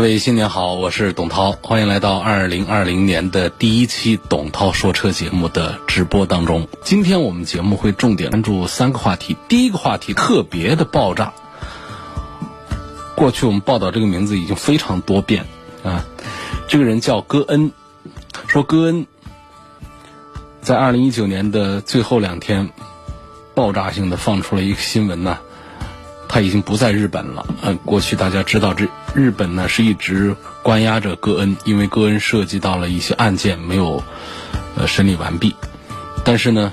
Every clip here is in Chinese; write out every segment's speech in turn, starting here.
各位新年好，我是董涛，欢迎来到二零二零年的第一期董涛说车节目的直播当中。今天我们节目会重点关注三个话题。第一个话题特别的爆炸，过去我们报道这个名字已经非常多遍啊。这个人叫戈恩，说戈恩在二零一九年的最后两天，爆炸性的放出了一个新闻呢。他已经不在日本了。嗯，过去大家知道，这日本呢是一直关押着戈恩，因为戈恩涉及到了一些案件没有呃审理完毕。但是呢，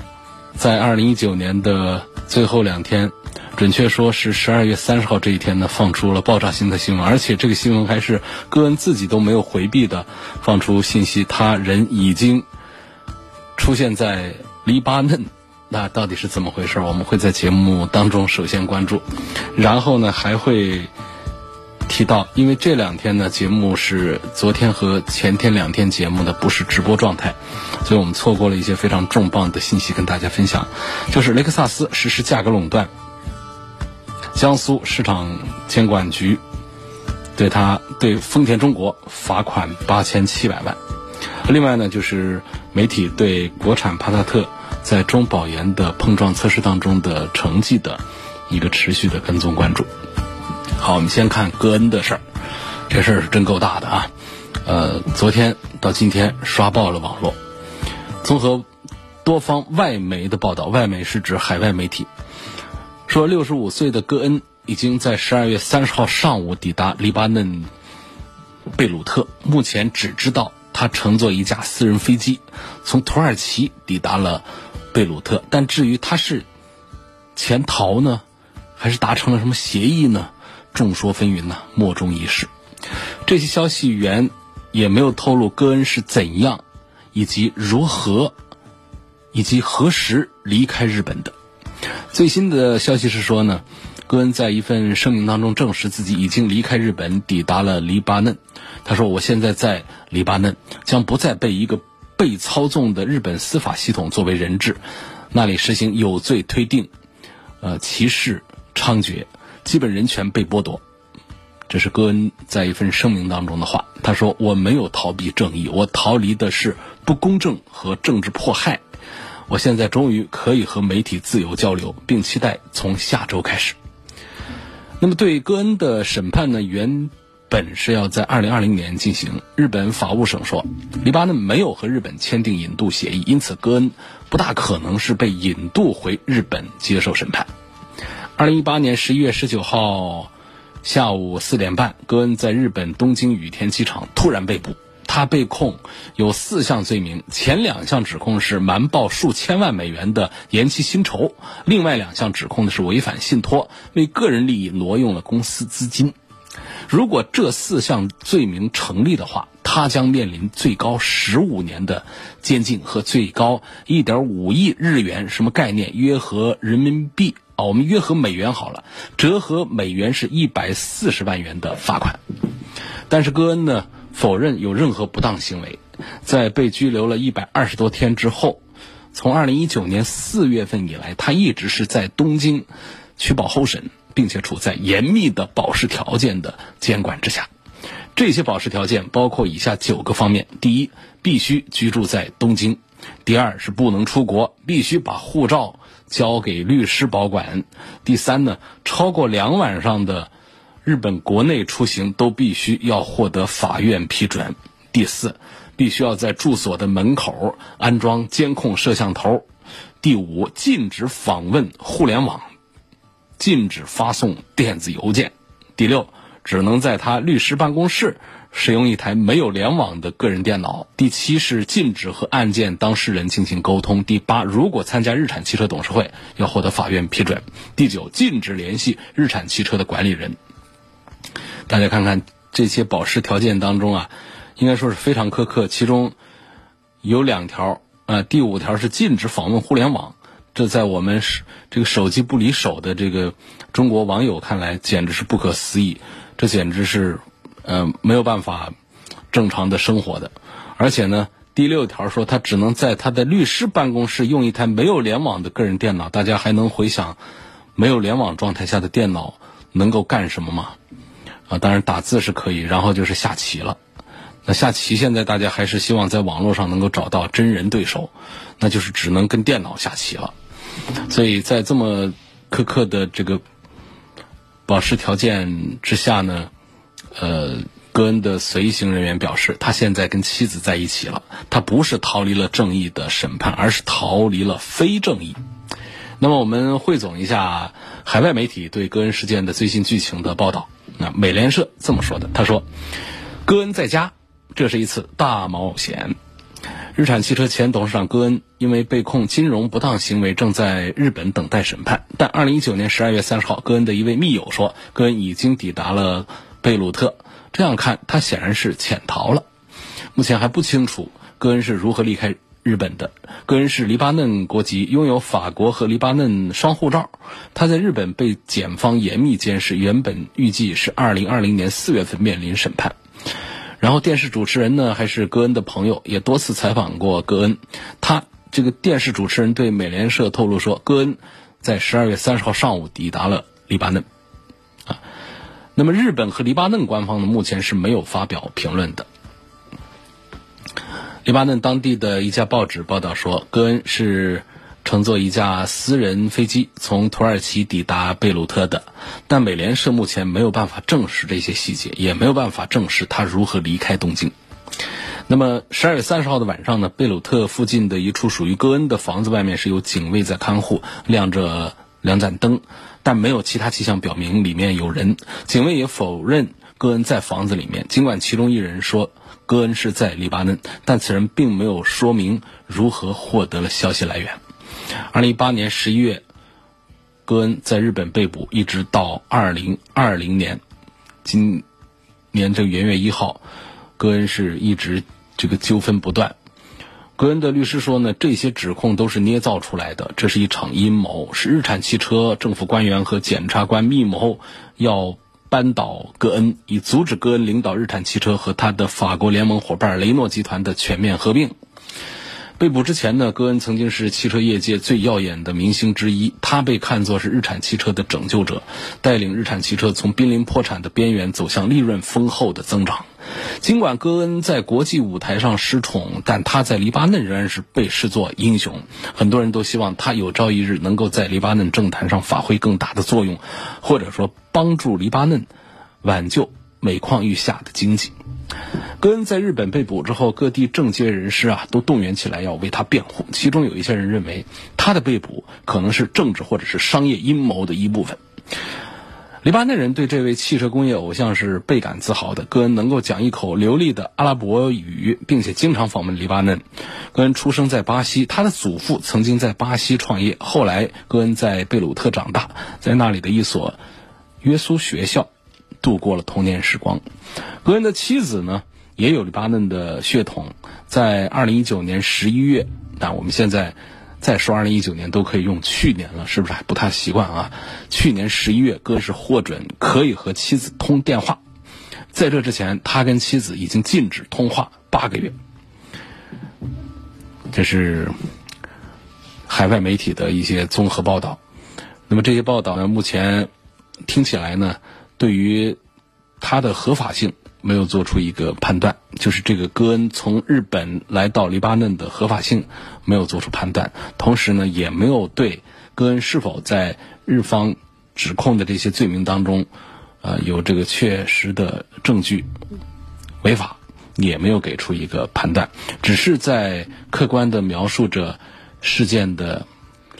在二零一九年的最后两天，准确说是十二月三十号这一天呢，放出了爆炸性的新闻，而且这个新闻还是戈恩自己都没有回避的放出信息，他人已经出现在黎巴嫩。那到底是怎么回事？我们会在节目当中首先关注，然后呢还会提到，因为这两天呢节目是昨天和前天两天节目的不是直播状态，所以我们错过了一些非常重磅的信息跟大家分享。就是雷克萨斯实施价格垄断，江苏市场监管局对他对丰田中国罚款八千七百万。另外呢，就是媒体对国产帕萨特。在中保研的碰撞测试当中的成绩的一个持续的跟踪关注。好，我们先看戈恩的事儿，这事儿是真够大的啊！呃，昨天到今天刷爆了网络。综合多方外媒的报道，外媒是指海外媒体，说六十五岁的戈恩已经在十二月三十号上午抵达黎巴嫩贝鲁特，目前只知道他乘坐一架私人飞机从土耳其抵达了。贝鲁特，但至于他是潜逃呢，还是达成了什么协议呢？众说纷纭呢，莫衷一是。这些消息源也没有透露戈恩是怎样，以及如何，以及何时离开日本的。最新的消息是说呢，戈恩在一份声明当中证实自己已经离开日本，抵达了黎巴嫩。他说：“我现在在黎巴嫩，将不再被一个。”被操纵的日本司法系统作为人质，那里实行有罪推定，呃，歧视猖獗，基本人权被剥夺。这是戈恩在一份声明当中的话。他说：“我没有逃避正义，我逃离的是不公正和政治迫害。我现在终于可以和媒体自由交流，并期待从下周开始。”那么，对戈恩的审判呢？原。本是要在二零二零年进行。日本法务省说，黎巴嫩没有和日本签订引渡协议，因此戈恩不大可能是被引渡回日本接受审判。二零一八年十一月十九号下午四点半，戈恩在日本东京羽田机场突然被捕。他被控有四项罪名，前两项指控是瞒报数千万美元的延期薪酬，另外两项指控的是违反信托，为个人利益挪用了公司资金。如果这四项罪名成立的话，他将面临最高十五年的监禁和最高一点五亿日元，什么概念？约合人民币啊，我们约合美元好了，折合美元是一百四十万元的罚款。但是戈恩呢，否认有任何不当行为。在被拘留了一百二十多天之后，从二零一九年四月份以来，他一直是在东京取保候审。并且处在严密的保释条件的监管之下，这些保释条件包括以下九个方面：第一，必须居住在东京；第二是不能出国，必须把护照交给律师保管；第三呢，超过两晚上的日本国内出行都必须要获得法院批准；第四，必须要在住所的门口安装监控摄像头；第五，禁止访问互联网。禁止发送电子邮件。第六，只能在他律师办公室使用一台没有联网的个人电脑；第七是禁止和案件当事人进行沟通；第八，如果参加日产汽车董事会，要获得法院批准；第九，禁止联系日产汽车的管理人。大家看看这些保释条件当中啊，应该说是非常苛刻。其中有两条，呃，第五条是禁止访问互联网。这在我们是这个手机不离手的这个中国网友看来，简直是不可思议。这简直是，呃，没有办法正常的生活的。而且呢，第六条说他只能在他的律师办公室用一台没有联网的个人电脑。大家还能回想，没有联网状态下的电脑能够干什么吗？啊，当然打字是可以，然后就是下棋了。那下棋现在大家还是希望在网络上能够找到真人对手，那就是只能跟电脑下棋了。所以在这么苛刻的这个保释条件之下呢，呃，戈恩的随行人员表示，他现在跟妻子在一起了，他不是逃离了正义的审判，而是逃离了非正义。那么我们汇总一下海外媒体对戈恩事件的最新剧情的报道。那美联社这么说的，他说：“戈恩在家，这是一次大冒险。日产汽车前董事长戈恩因为被控金融不当行为，正在日本等待审判。但2019年12月30号，戈恩的一位密友说，戈恩已经抵达了贝鲁特。这样看，他显然是潜逃了。目前还不清楚戈恩是如何离开。”日本的戈恩是黎巴嫩国籍，拥有法国和黎巴嫩双护照。他在日本被检方严密监视，原本预计是二零二零年四月份面临审判。然后电视主持人呢，还是戈恩的朋友，也多次采访过戈恩。他这个电视主持人对美联社透露说，戈恩在十二月三十号上午抵达了黎巴嫩。啊，那么日本和黎巴嫩官方呢，目前是没有发表评论的。黎巴嫩当地的一家报纸报道说，戈恩是乘坐一架私人飞机从土耳其抵达贝鲁特的，但美联社目前没有办法证实这些细节，也没有办法证实他如何离开东京。那么，十二月三十号的晚上呢？贝鲁特附近的一处属于戈恩的房子外面是有警卫在看护，亮着两盏灯，但没有其他迹象表明里面有人。警卫也否认戈恩在房子里面，尽管其中一人说。戈恩是在黎巴嫩，但此人并没有说明如何获得了消息来源。二零一八年十一月，戈恩在日本被捕，一直到二零二零年，今年这元月一号，戈恩是一直这个纠纷不断。戈恩的律师说呢，这些指控都是捏造出来的，这是一场阴谋，是日产汽车政府官员和检察官密谋要。扳倒戈恩，以阻止戈恩领导日产汽车和他的法国联盟伙伴雷诺集团的全面合并。被捕之前呢，戈恩曾经是汽车业界最耀眼的明星之一，他被看作是日产汽车的拯救者，带领日产汽车从濒临破产的边缘走向利润丰厚的增长。尽管戈恩在国际舞台上失宠，但他在黎巴嫩仍然是被视作英雄。很多人都希望他有朝一日能够在黎巴嫩政坛上发挥更大的作用，或者说帮助黎巴嫩挽救每况愈下的经济。戈恩在日本被捕之后，各地政界人士啊都动员起来要为他辩护。其中有一些人认为，他的被捕可能是政治或者是商业阴谋的一部分。黎巴嫩人对这位汽车工业偶像是倍感自豪的。戈恩能够讲一口流利的阿拉伯语，并且经常访问黎巴嫩。戈恩出生在巴西，他的祖父曾经在巴西创业，后来戈恩在贝鲁特长大，在那里的一所约苏学校度过了童年时光。戈恩的妻子呢，也有黎巴嫩的血统，在二零一九年十一月，但我们现在。再说，二零一九年都可以用去年了，是不是还不太习惯啊？去年十一月，哥是获准可以和妻子通电话，在这之前，他跟妻子已经禁止通话八个月。这是海外媒体的一些综合报道。那么这些报道呢，目前听起来呢，对于它的合法性。没有做出一个判断，就是这个戈恩从日本来到黎巴嫩的合法性没有做出判断，同时呢，也没有对戈恩是否在日方指控的这些罪名当中，呃，有这个确实的证据违法，也没有给出一个判断，只是在客观的描述着事件的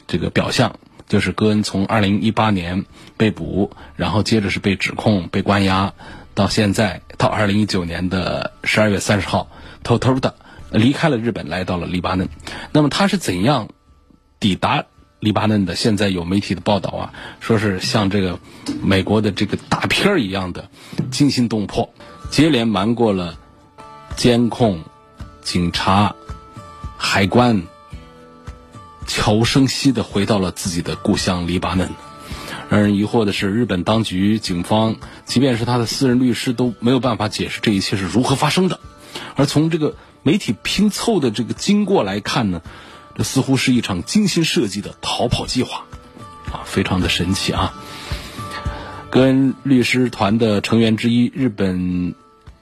这个表象，就是戈恩从二零一八年被捕，然后接着是被指控、被关押。到现在到二零一九年的十二月三十号，偷偷的离开了日本，来到了黎巴嫩。那么他是怎样抵达黎巴嫩的？现在有媒体的报道啊，说是像这个美国的这个大片儿一样的惊心动魄，接连瞒过了监控、警察、海关，悄无声息的回到了自己的故乡黎巴嫩。让人疑惑的是，日本当局、警方，即便是他的私人律师，都没有办法解释这一切是如何发生的。而从这个媒体拼凑的这个经过来看呢，这似乎是一场精心设计的逃跑计划，啊，非常的神奇啊！跟律师团的成员之一，日本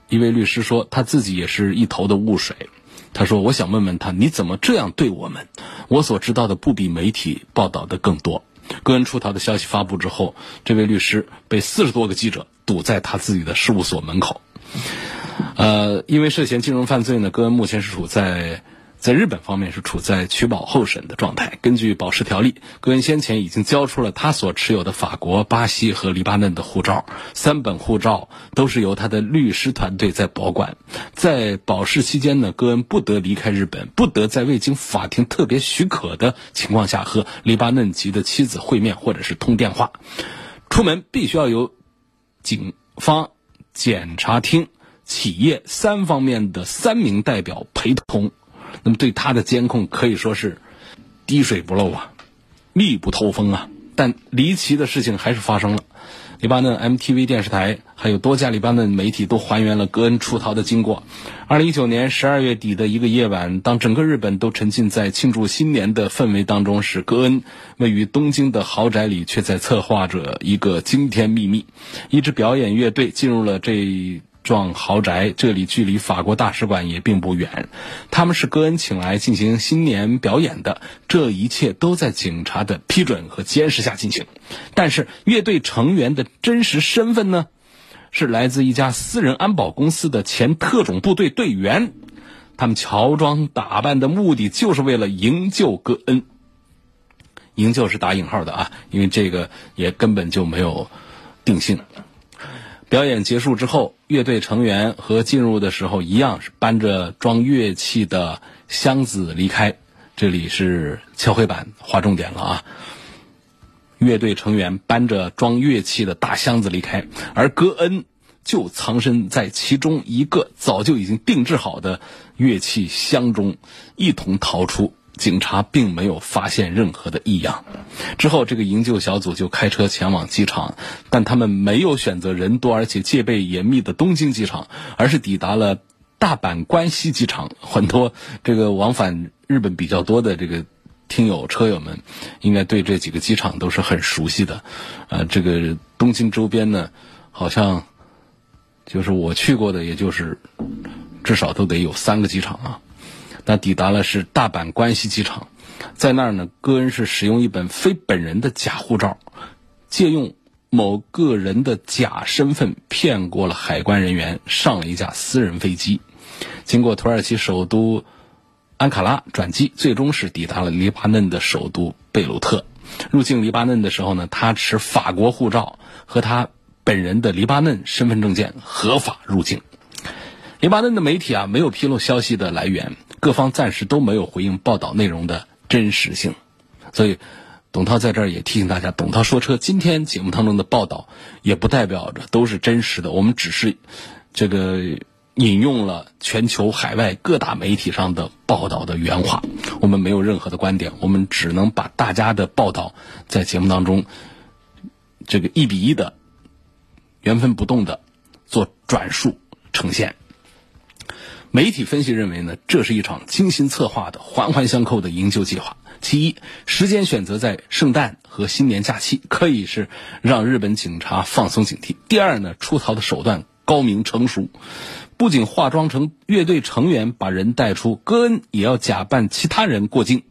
一位律师说，他自己也是一头的雾水。他说：“我想问问他，你怎么这样对我们？我所知道的不比媒体报道的更多。”戈恩出逃的消息发布之后，这位律师被四十多个记者堵在他自己的事务所门口。呃，因为涉嫌金融犯罪呢，戈恩目前是处在在日本方面是处在取保候审的状态。根据保释条例，戈恩先前已经交出了他所持有的法国、巴西和黎巴嫩的护照，三本护照都是由他的律师团队在保管。在保释期间呢，戈恩不得离开日本，不得在未经法庭特别许可的情况下和黎巴嫩籍的妻子会面或者是通电话。出门必须要由警方、检察厅。企业三方面的三名代表陪同，那么对他的监控可以说是滴水不漏啊，密不透风啊。但离奇的事情还是发生了，黎巴嫩 MTV 电视台还有多家黎巴嫩媒体都还原了戈恩出逃的经过。二零一九年十二月底的一个夜晚，当整个日本都沉浸在庆祝新年的氛围当中时，戈恩位于东京的豪宅里却在策划着一个惊天秘密。一支表演乐队进入了这。幢豪宅，这里距离法国大使馆也并不远。他们是戈恩请来进行新年表演的，这一切都在警察的批准和监视下进行。但是，乐队成员的真实身份呢？是来自一家私人安保公司的前特种部队队员。他们乔装打扮的目的就是为了营救戈恩。营救是打引号的啊，因为这个也根本就没有定性。表演结束之后，乐队成员和进入的时候一样，是搬着装乐器的箱子离开。这里是敲黑板划重点了啊！乐队成员搬着装乐器的大箱子离开，而戈恩就藏身在其中一个早就已经定制好的乐器箱中，一同逃出。警察并没有发现任何的异样。之后，这个营救小组就开车前往机场，但他们没有选择人多而且戒备严密的东京机场，而是抵达了大阪关西机场。很多这个往返日本比较多的这个听友车友们，应该对这几个机场都是很熟悉的。呃，这个东京周边呢，好像就是我去过的，也就是至少都得有三个机场啊。那抵达了是大阪关西机场，在那儿呢，戈恩是使用一本非本人的假护照，借用某个人的假身份骗过了海关人员，上了一架私人飞机，经过土耳其首都安卡拉转机，最终是抵达了黎巴嫩的首都贝鲁特。入境黎巴嫩的时候呢，他持法国护照和他本人的黎巴嫩身份证件合法入境。黎巴嫩的媒体啊，没有披露消息的来源。各方暂时都没有回应报道内容的真实性，所以董涛在这儿也提醒大家：董涛说车今天节目当中的报道也不代表着都是真实的，我们只是这个引用了全球海外各大媒体上的报道的原话，我们没有任何的观点，我们只能把大家的报道在节目当中这个一比一的原封不动的做转述呈现。媒体分析认为呢，这是一场精心策划的环环相扣的营救计划。其一，时间选择在圣诞和新年假期，可以是让日本警察放松警惕。第二呢，出逃的手段高明成熟，不仅化妆成乐队成员把人带出，戈恩也要假扮其他人过境。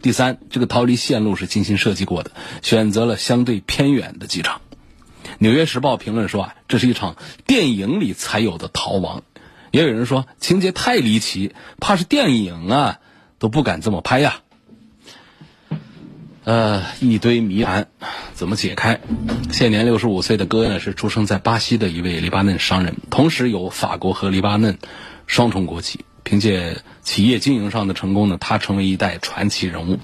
第三，这个逃离线路是精心设计过的，选择了相对偏远的机场。纽约时报评论说啊，这是一场电影里才有的逃亡。也有人说情节太离奇，怕是电影啊都不敢这么拍呀。呃，一堆谜团，怎么解开？现年六十五岁的戈恩呢，是出生在巴西的一位黎巴嫩商人，同时有法国和黎巴嫩双重国籍。凭借企业经营上的成功呢，他成为一代传奇人物。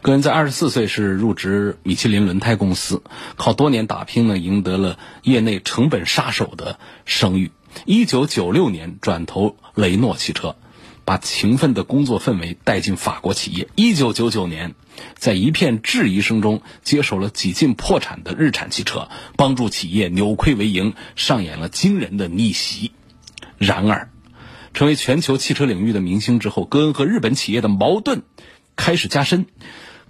戈恩在二十四岁是入职米其林轮胎公司，靠多年打拼呢，赢得了业内成本杀手的声誉。一九九六年转投雷诺汽车，把勤奋的工作氛围带进法国企业。一九九九年，在一片质疑声中接手了几近破产的日产汽车，帮助企业扭亏为盈，上演了惊人的逆袭。然而，成为全球汽车领域的明星之后，戈恩和日本企业的矛盾开始加深。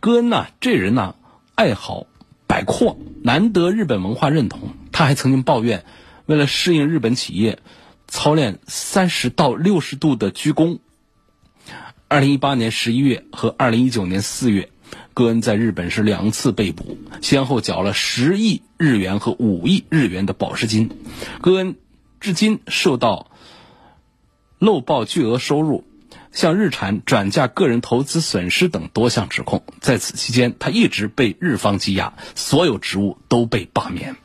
戈恩呐，这人呐，爱好摆阔，难得日本文化认同。他还曾经抱怨。为了适应日本企业，操练三十到六十度的鞠躬。二零一八年十一月和二零一九年四月，戈恩在日本是两次被捕，先后缴了十亿日元和五亿日元的保释金。戈恩至今受到漏报巨额收入、向日产转嫁个人投资损失等多项指控。在此期间，他一直被日方羁押，所有职务都被罢免。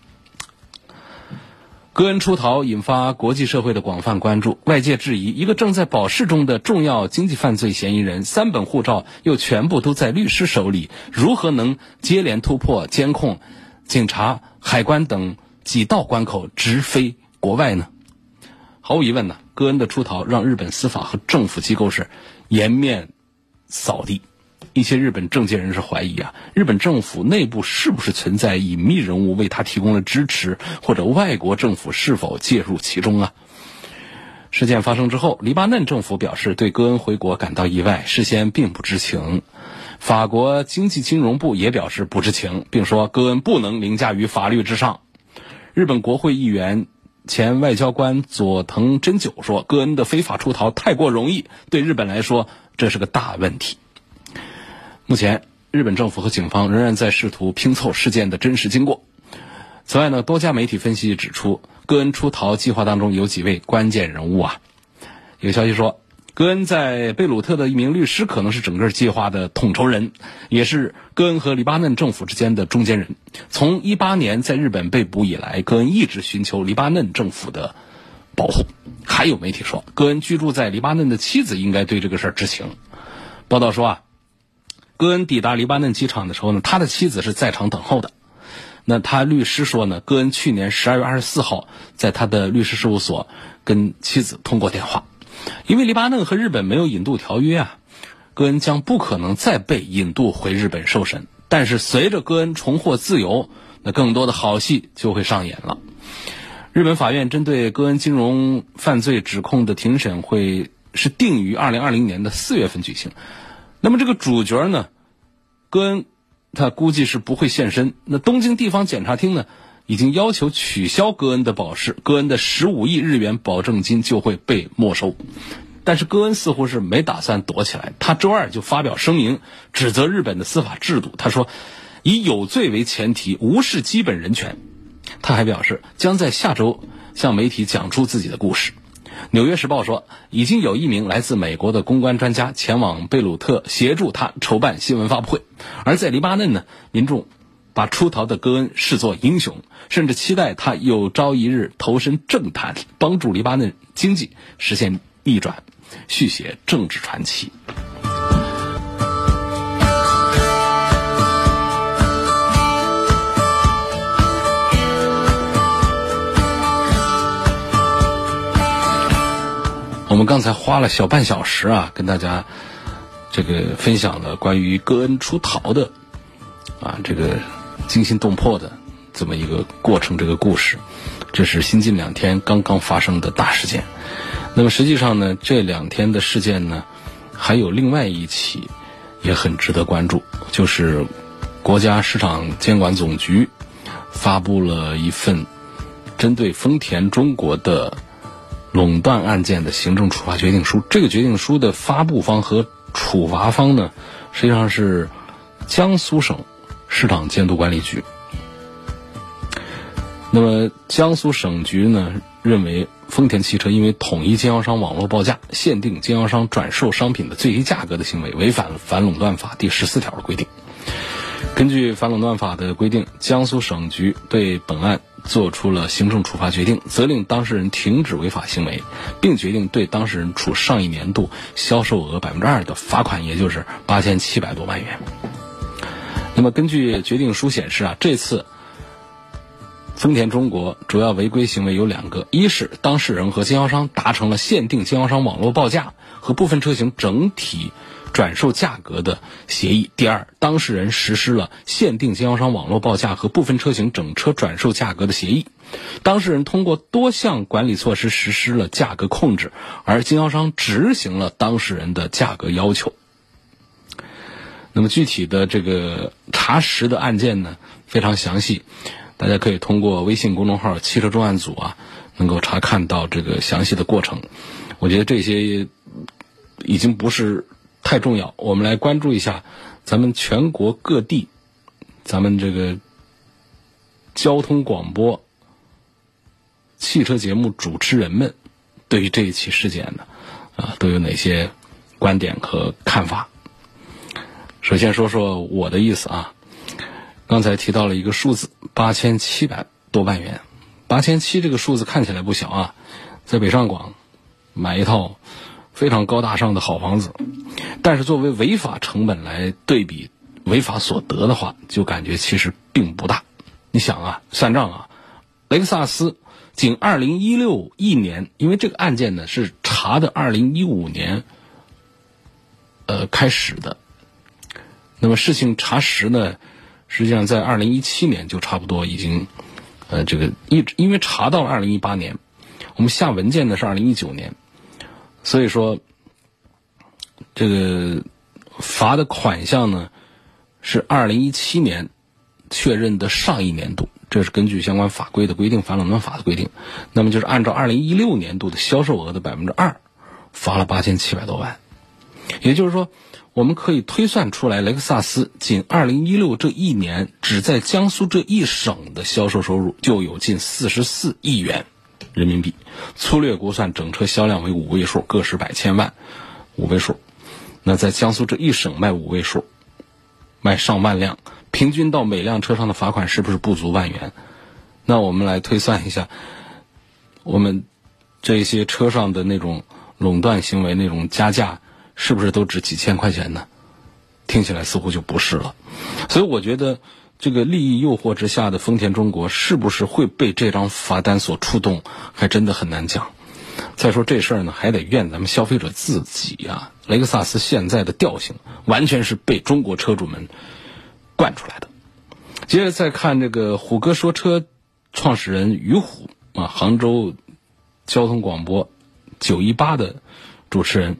戈恩出逃引发国际社会的广泛关注，外界质疑一个正在保释中的重要经济犯罪嫌疑人，三本护照又全部都在律师手里，如何能接连突破监控、警察、海关等几道关口，直飞国外呢？毫无疑问呢，戈恩的出逃让日本司法和政府机构是颜面扫地。一些日本政界人士怀疑啊，日本政府内部是不是存在隐秘人物为他提供了支持，或者外国政府是否介入其中啊？事件发生之后，黎巴嫩政府表示对戈恩回国感到意外，事先并不知情。法国经济金融部也表示不知情，并说戈恩不能凌驾于法律之上。日本国会议员、前外交官佐藤真久说，戈恩的非法出逃太过容易，对日本来说这是个大问题。目前，日本政府和警方仍然在试图拼凑事件的真实经过。此外呢，多家媒体分析指出，戈恩出逃计划当中有几位关键人物啊。有消息说，戈恩在贝鲁特的一名律师可能是整个计划的统筹人，也是戈恩和黎巴嫩政府之间的中间人。从一八年在日本被捕以来，戈恩一直寻求黎巴嫩政府的保护。还有媒体说，戈恩居住在黎巴嫩的妻子应该对这个事儿知情。报道说啊。戈恩抵达黎巴嫩机场的时候呢，他的妻子是在场等候的。那他律师说呢，戈恩去年十二月二十四号在他的律师事务所跟妻子通过电话。因为黎巴嫩和日本没有引渡条约啊，戈恩将不可能再被引渡回日本受审。但是随着戈恩重获自由，那更多的好戏就会上演了。日本法院针对戈恩金融犯罪指控的庭审会是定于二零二零年的四月份举行。那么这个主角呢，戈恩，他估计是不会现身。那东京地方检察厅呢，已经要求取消戈恩的保释，戈恩的十五亿日元保证金就会被没收。但是戈恩似乎是没打算躲起来，他周二就发表声明，指责日本的司法制度。他说，以有罪为前提，无视基本人权。他还表示，将在下周向媒体讲出自己的故事。《纽约时报》说，已经有一名来自美国的公关专家前往贝鲁特协助他筹办新闻发布会。而在黎巴嫩呢，民众把出逃的戈恩视作英雄，甚至期待他有朝一日投身政坛，帮助黎巴嫩经济实现逆转，续写政治传奇。我们刚才花了小半小时啊，跟大家这个分享了关于戈恩出逃的啊这个惊心动魄的这么一个过程，这个故事，这是新近两天刚刚发生的大事件。那么实际上呢，这两天的事件呢，还有另外一起也很值得关注，就是国家市场监管总局发布了一份针对丰田中国的。垄断案件的行政处罚决定书，这个决定书的发布方和处罚方呢，实际上是江苏省市场监督管理局。那么江苏省局呢认为，丰田汽车因为统一经销商网络报价、限定经销商转售商品的最低价格的行为，违反了反垄断法第十四条的规定。根据反垄断法的规定，江苏省局对本案作出了行政处罚决定，责令当事人停止违法行为，并决定对当事人处上一年度销售额百分之二的罚款，也就是八千七百多万元。那么，根据决定书显示啊，这次丰田中国主要违规行为有两个：一是当事人和经销商达成了限定经销商网络报价和部分车型整体。转售价格的协议。第二，当事人实施了限定经销商网络报价和部分车型整车转售价格的协议。当事人通过多项管理措施实施了价格控制，而经销商执行了当事人的价格要求。那么具体的这个查实的案件呢，非常详细，大家可以通过微信公众号“汽车重案组”啊，能够查看到这个详细的过程。我觉得这些已经不是。太重要，我们来关注一下咱们全国各地，咱们这个交通广播、汽车节目主持人们对于这一起事件呢，啊，都有哪些观点和看法？首先说说我的意思啊，刚才提到了一个数字，八千七百多万元，八千七这个数字看起来不小啊，在北上广买一套。非常高大上的好房子，但是作为违法成本来对比违法所得的话，就感觉其实并不大。你想啊，算账啊，雷克萨斯仅二零一六一年，因为这个案件呢是查的二零一五年，呃开始的，那么事情查实呢，实际上在二零一七年就差不多已经，呃这个一直因为查到了二零一八年，我们下文件呢是二零一九年。所以说，这个罚的款项呢，是二零一七年确认的上一年度，这是根据相关法规的规定，反垄断法的规定。那么就是按照二零一六年度的销售额的百分之二，罚了八千七百多万。也就是说，我们可以推算出来，雷克萨斯仅二零一六这一年，只在江苏这一省的销售收入就有近四十四亿元。人民币，粗略估算，整车销量为五位数，个十百千万，五位数。那在江苏这一省卖五位数，卖上万辆，平均到每辆车上的罚款是不是不足万元？那我们来推算一下，我们这些车上的那种垄断行为、那种加价，是不是都值几千块钱呢？听起来似乎就不是了。所以我觉得。这个利益诱惑之下的丰田中国是不是会被这张罚单所触动，还真的很难讲。再说这事儿呢，还得怨咱们消费者自己啊。雷克萨斯现在的调性完全是被中国车主们惯出来的。接着再看这个虎哥说车创始人于虎啊，杭州交通广播九一八的主持人。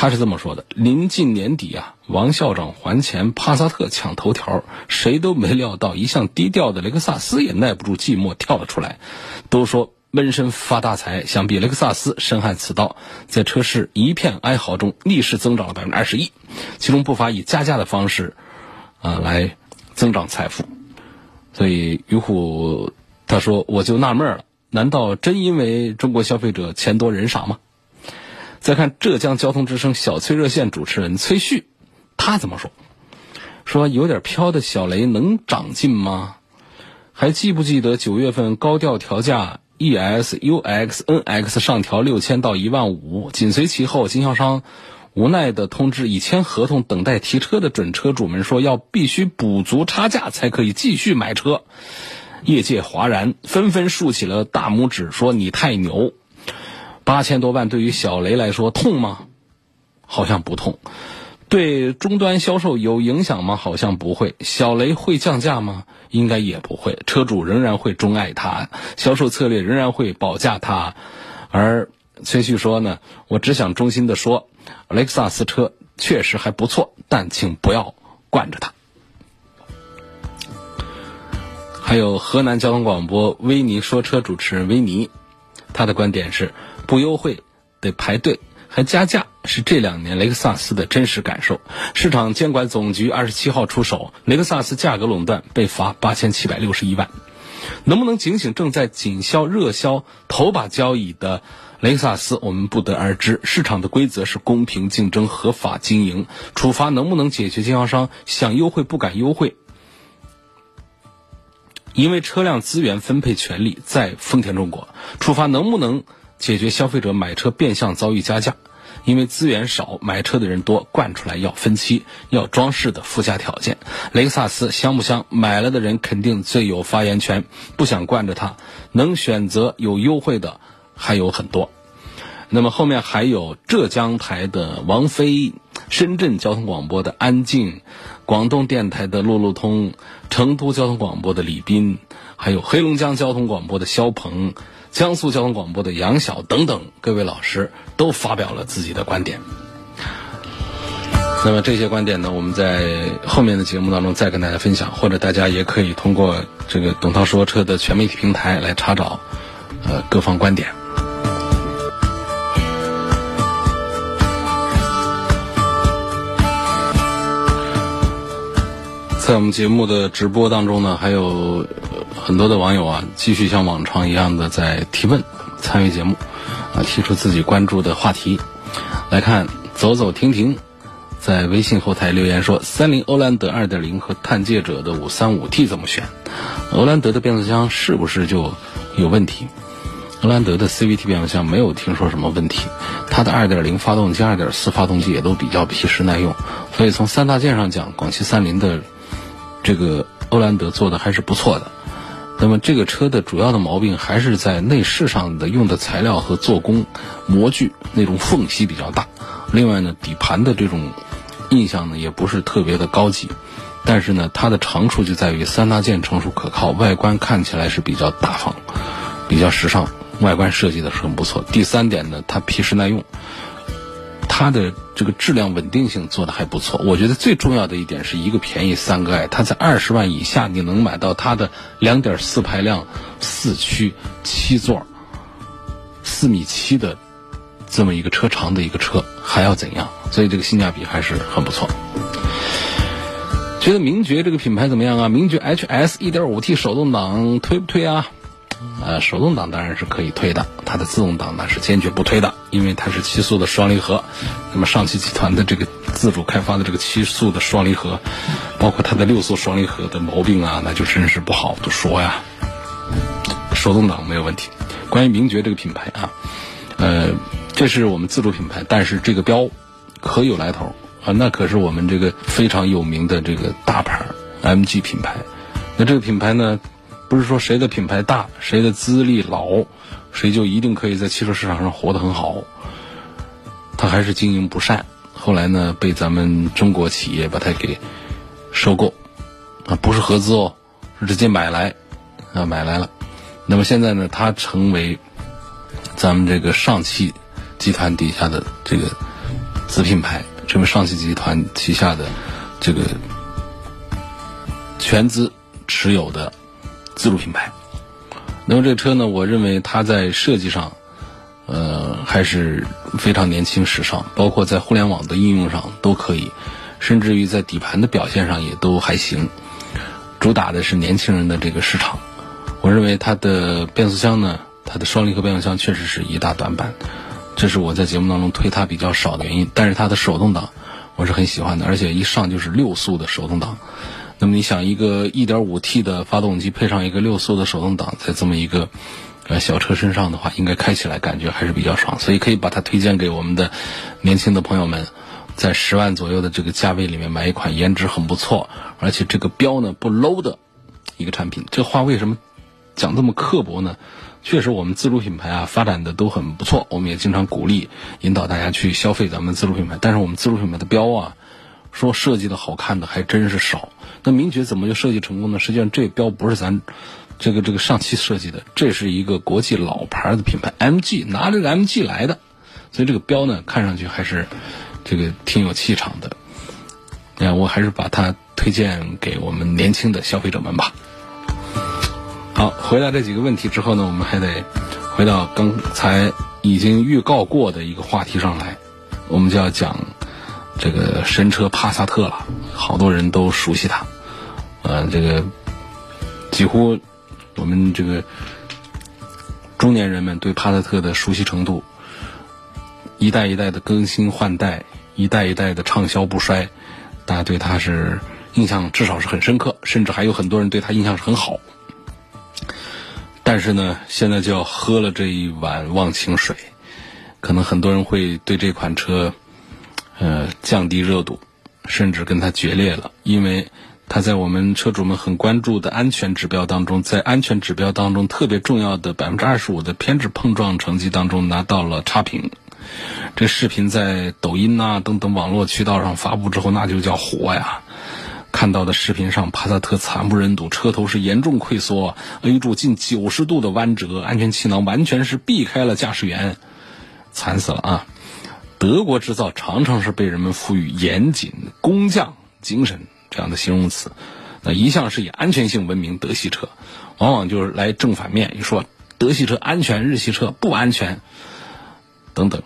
他是这么说的：临近年底啊，王校长还钱，帕萨特抢头条，谁都没料到，一向低调的雷克萨斯也耐不住寂寞跳了出来。都说闷声发大财，想必雷克萨斯深谙此道，在车市一片哀嚎中逆势增长了百分之二十一，其中不乏以加价的方式啊来增长财富。所以于虎他说：“我就纳闷了，难道真因为中国消费者钱多人傻吗？”再看浙江交通之声小崔热线主持人崔旭，他怎么说？说有点飘的小雷能长进吗？还记不记得九月份高调调价，ES、UX、NX 上调六千到一万五，紧随其后，经销商无奈的通知已签合同等待提车的准车主们说，要必须补足差价才可以继续买车。业界哗然，纷纷竖起了大拇指，说你太牛。八千多万对于小雷来说痛吗？好像不痛。对终端销售有影响吗？好像不会。小雷会降价吗？应该也不会。车主仍然会钟爱它，销售策略仍然会保价它。而崔旭说呢，我只想衷心的说，雷克萨斯车确实还不错，但请不要惯着它。还有河南交通广播维尼说车主持人维尼，他的观点是。不优惠得排队，还加价，是这两年雷克萨斯的真实感受。市场监管总局二十七号出手，雷克萨斯价格垄断被罚八千七百六十一万。能不能警醒正在紧销热销头把交椅的雷克萨斯我们不得而知，市场的规则是公平竞争、合法经营。处罚能不能解决经销商想优惠不敢优惠？因为车辆资源分配权利在丰田中国。处罚能不能解决消费者买车变相遭遇加价？因为资源少，买车的人多，惯出来要分期、要装饰的附加条件。雷克萨斯香不香？买了的人肯定最有发言权。不想惯着他，能选择有优惠的。还有很多，那么后面还有浙江台的王菲，深圳交通广播的安静，广东电台的路路通，成都交通广播的李斌，还有黑龙江交通广播的肖鹏，江苏交通广播的杨晓等等，各位老师都发表了自己的观点。那么这些观点呢，我们在后面的节目当中再跟大家分享，或者大家也可以通过这个董涛说车的全媒体平台来查找，呃，各方观点。在我们节目的直播当中呢，还有很多的网友啊，继续像往常一样的在提问、参与节目，啊，提出自己关注的话题。来看，走走停停在微信后台留言说：三菱欧蓝德2.0和探界者的 535T 怎么选？欧蓝德的变速箱是不是就有问题？欧蓝德的 CVT 变速箱没有听说什么问题，它的2.0发动机、2.4发动机也都比较皮实耐用，所以从三大件上讲，广汽三菱的。这个欧蓝德做的还是不错的，那么这个车的主要的毛病还是在内饰上的用的材料和做工模具那种缝隙比较大。另外呢，底盘的这种印象呢也不是特别的高级，但是呢，它的长处就在于三大件成熟可靠，外观看起来是比较大方、比较时尚，外观设计的是很不错。第三点呢，它皮实耐用。它的这个质量稳定性做的还不错，我觉得最重要的一点是一个便宜三个爱，它在二十万以下你能买到它的两点四排量四驱七座四米七的这么一个车长的一个车还要怎样？所以这个性价比还是很不错。觉得名爵这个品牌怎么样啊？名爵 HS 一点五 T 手动挡推不推啊？呃，手动挡当然是可以推的，它的自动挡呢是坚决不推的，因为它是七速的双离合。那么上汽集团的这个自主开发的这个七速的双离合，包括它的六速双离合的毛病啊，那就真是不好多说呀。手动挡没有问题。关于名爵这个品牌啊，呃，这是我们自主品牌，但是这个标可有来头啊，那可是我们这个非常有名的这个大牌 MG 品牌。那这个品牌呢？不是说谁的品牌大，谁的资历老，谁就一定可以在汽车市场上活得很好。他还是经营不善，后来呢被咱们中国企业把它给收购，啊不是合资哦，是直接买来，啊买来了。那么现在呢，它成为咱们这个上汽集团底下的这个子品牌，成为上汽集团旗下的这个全资持有的。自主品牌，那么这车呢？我认为它在设计上，呃，还是非常年轻时尚，包括在互联网的应用上都可以，甚至于在底盘的表现上也都还行。主打的是年轻人的这个市场。我认为它的变速箱呢，它的双离合变速箱确实是一大短板，这是我在节目当中推它比较少的原因。但是它的手动挡我是很喜欢的，而且一上就是六速的手动挡。那么你想，一个 1.5T 的发动机配上一个六速的手动挡，在这么一个呃小车身上的话，应该开起来感觉还是比较爽，所以可以把它推荐给我们的年轻的朋友们，在十万左右的这个价位里面买一款颜值很不错，而且这个标呢不 low 的一个产品。这话为什么讲这么刻薄呢？确实，我们自主品牌啊发展的都很不错，我们也经常鼓励引导大家去消费咱们自主品牌，但是我们自主品牌的标啊。说设计的好看的还真是少，那名爵怎么就设计成功呢？实际上这标不是咱这个这个上汽设计的，这是一个国际老牌的品牌 MG 拿这个 MG 来的，所以这个标呢看上去还是这个挺有气场的。哎，我还是把它推荐给我们年轻的消费者们吧。好，回答这几个问题之后呢，我们还得回到刚才已经预告过的一个话题上来，我们就要讲。这个神车帕萨特了，好多人都熟悉它，呃，这个几乎我们这个中年人们对帕萨特的熟悉程度，一代一代的更新换代，一代一代的畅销不衰，大家对它是印象至少是很深刻，甚至还有很多人对它印象是很好。但是呢，现在就要喝了这一碗忘情水，可能很多人会对这款车，呃，降低热度，甚至跟它决裂了，因为。它在我们车主们很关注的安全指标当中，在安全指标当中特别重要的百分之二十五的偏置碰撞成绩当中拿到了差评。这视频在抖音呐等等网络渠道上发布之后，那就叫火呀！看到的视频上，帕萨特惨不忍睹，车头是严重溃缩，A 柱近九十度的弯折，安全气囊完全是避开了驾驶员，惨死了啊！德国制造常常是被人们赋予严谨工匠精神。这样的形容词，那一向是以安全性闻名。德系车，往往就是来正反面，一说德系车安全，日系车不安全，等等。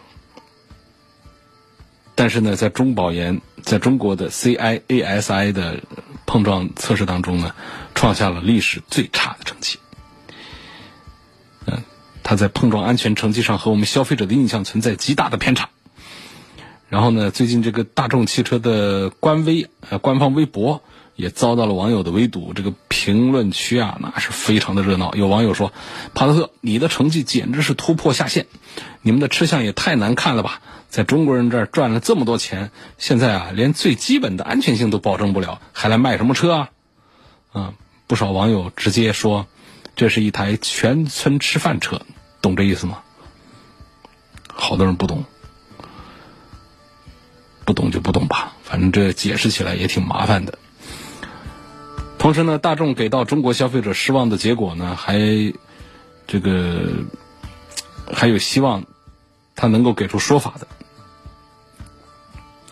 但是呢，在中保研在中国的 CIASI 的碰撞测试当中呢，创下了历史最差的成绩。嗯，它在碰撞安全成绩上和我们消费者的印象存在极大的偏差。然后呢，最近这个大众汽车的官微呃官方微博也遭到了网友的围堵，这个评论区啊那是非常的热闹。有网友说：“帕萨特，你的成绩简直是突破下限，你们的吃相也太难看了吧！在中国人这儿赚了这么多钱，现在啊连最基本的安全性都保证不了，还来卖什么车啊？”啊，不少网友直接说：“这是一台全村吃饭车，懂这意思吗？”好多人不懂。不懂就不懂吧，反正这解释起来也挺麻烦的。同时呢，大众给到中国消费者失望的结果呢，还这个还有希望，他能够给出说法的。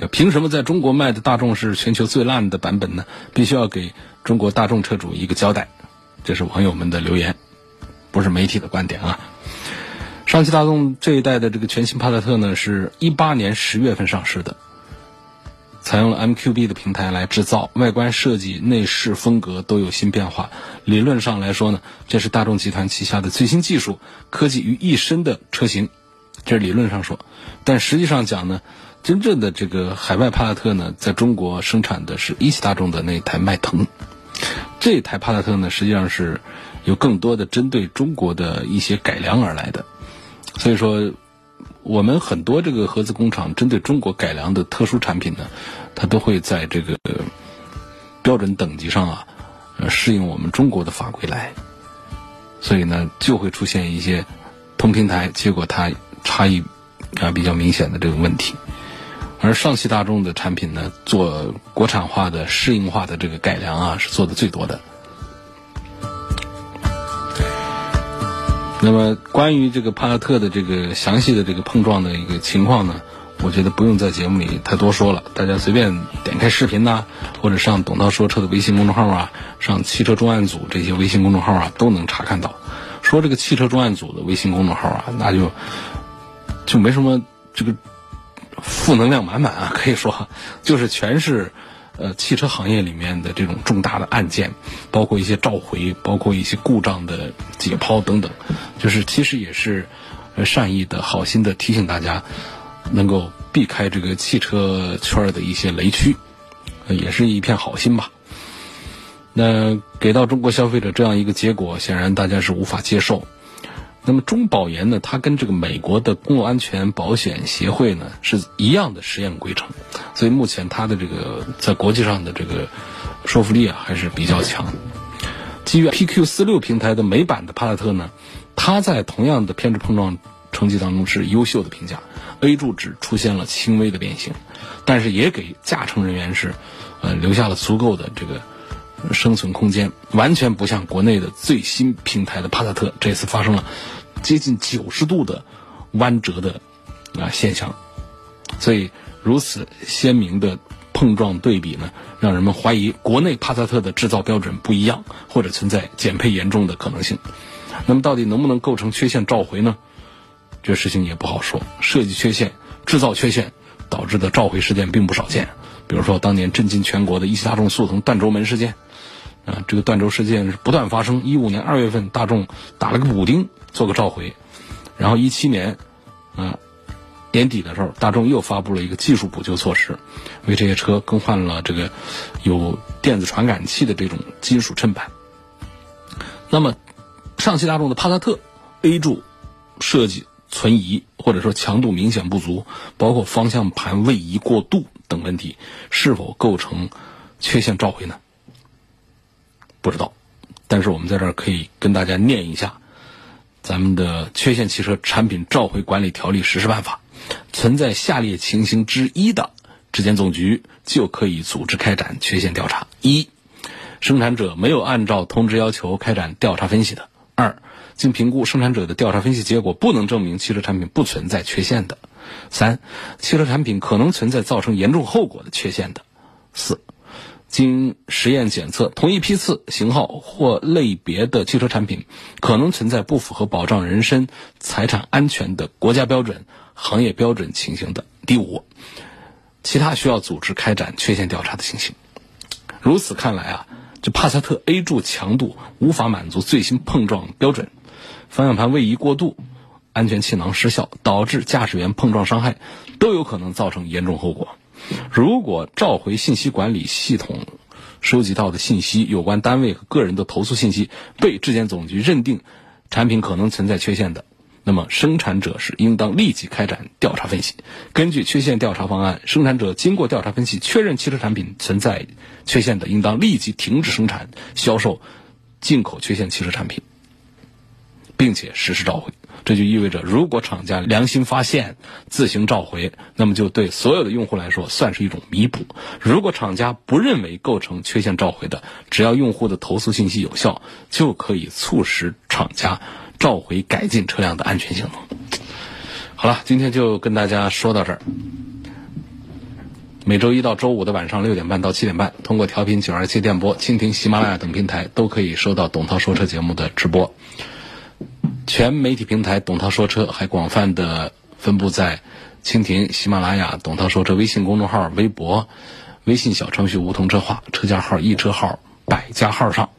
凭什么在中国卖的大众是全球最烂的版本呢？必须要给中国大众车主一个交代。这是网友们的留言，不是媒体的观点啊。上汽大众这一代的这个全新帕萨特呢，是一八年十月份上市的。采用了 MQB 的平台来制造，外观设计、内饰风格都有新变化。理论上来说呢，这是大众集团旗下的最新技术、科技于一身的车型，这是理论上说。但实际上讲呢，真正的这个海外帕萨特呢，在中国生产的是一汽大众的那台迈腾。这台帕萨特呢，实际上是有更多的针对中国的一些改良而来的，所以说。我们很多这个合资工厂针对中国改良的特殊产品呢，它都会在这个标准等级上啊，适应我们中国的法规来，所以呢，就会出现一些同平台，结果它差异啊比较明显的这个问题。而上汽大众的产品呢，做国产化的适应化的这个改良啊，是做的最多的。那么，关于这个帕萨特的这个详细的这个碰撞的一个情况呢，我觉得不用在节目里太多说了，大家随便点开视频呐，或者上董涛说车的微信公众号啊，上汽车重案组这些微信公众号啊，都能查看到。说这个汽车重案组的微信公众号啊，那就就没什么这个 负能量满满啊，可以说就是全是。呃，汽车行业里面的这种重大的案件，包括一些召回，包括一些故障的解剖等等，就是其实也是善意的好心的提醒大家，能够避开这个汽车圈的一些雷区，也是一片好心吧。那给到中国消费者这样一个结果，显然大家是无法接受。那么中保研呢，它跟这个美国的公路安全保险协会呢是一样的实验规程，所以目前它的这个在国际上的这个说服力啊还是比较强。基于 PQ 四六平台的美版的帕萨特呢，它在同样的偏置碰撞成绩当中是优秀的评价，A 柱只出现了轻微的变形，但是也给驾乘人员是呃留下了足够的这个。生存空间完全不像国内的最新平台的帕萨特，这次发生了接近九十度的弯折的啊现象，所以如此鲜明的碰撞对比呢，让人们怀疑国内帕萨特的制造标准不一样，或者存在减配严重的可能性。那么到底能不能构成缺陷召回呢？这事情也不好说。设计缺陷、制造缺陷导致的召回事件并不少见，比如说当年震惊全国的一汽大众速腾断轴门事件。啊，这个断轴事件是不断发生。一五年二月份，大众打了个补丁，做个召回，然后一七年，啊，年底的时候，大众又发布了一个技术补救措施，为这些车更换了这个有电子传感器的这种金属衬板。那么，上汽大众的帕萨特 A 柱设计存疑，或者说强度明显不足，包括方向盘位移过度等问题，是否构成缺陷召回呢？不知道，但是我们在这儿可以跟大家念一下咱们的《缺陷汽车产品召回管理条例实施办法》，存在下列情形之一的，质检总局就可以组织开展缺陷调查：一、生产者没有按照通知要求开展调查分析的；二、经评估生产者的调查分析结果不能证明汽车产品不存在缺陷的；三、汽车产品可能存在造成严重后果的缺陷的；四。经实验检测，同一批次、型号或类别的汽车产品可能存在不符合保障人身、财产安全的国家标准、行业标准情形的。第五，其他需要组织开展缺陷调查的情形。如此看来啊，这帕萨特 A 柱强度无法满足最新碰撞标准，方向盘位移过度、安全气囊失效，导致驾驶员碰撞伤害，都有可能造成严重后果。如果召回信息管理系统收集到的信息、有关单位和个人的投诉信息被质检总局认定产品可能存在缺陷的，那么生产者是应当立即开展调查分析。根据缺陷调查方案，生产者经过调查分析确认汽车产品存在缺陷的，应当立即停止生产、销售进口缺陷汽车产品，并且实施召回。这就意味着，如果厂家良心发现自行召回，那么就对所有的用户来说算是一种弥补；如果厂家不认为构成缺陷召回的，只要用户的投诉信息有效，就可以促使厂家召回改进车辆的安全性能。好了，今天就跟大家说到这儿。每周一到周五的晚上六点半到七点半，通过调频九二七电波、蜻蜓、喜马拉雅等平台，都可以收到董涛说车节目的直播。全媒体平台董涛说车还广泛的分布在蜻蜓、喜马拉雅、董涛说车微信公众号、微博、微信小程序梧桐车话、车架号、易车号、百家号上。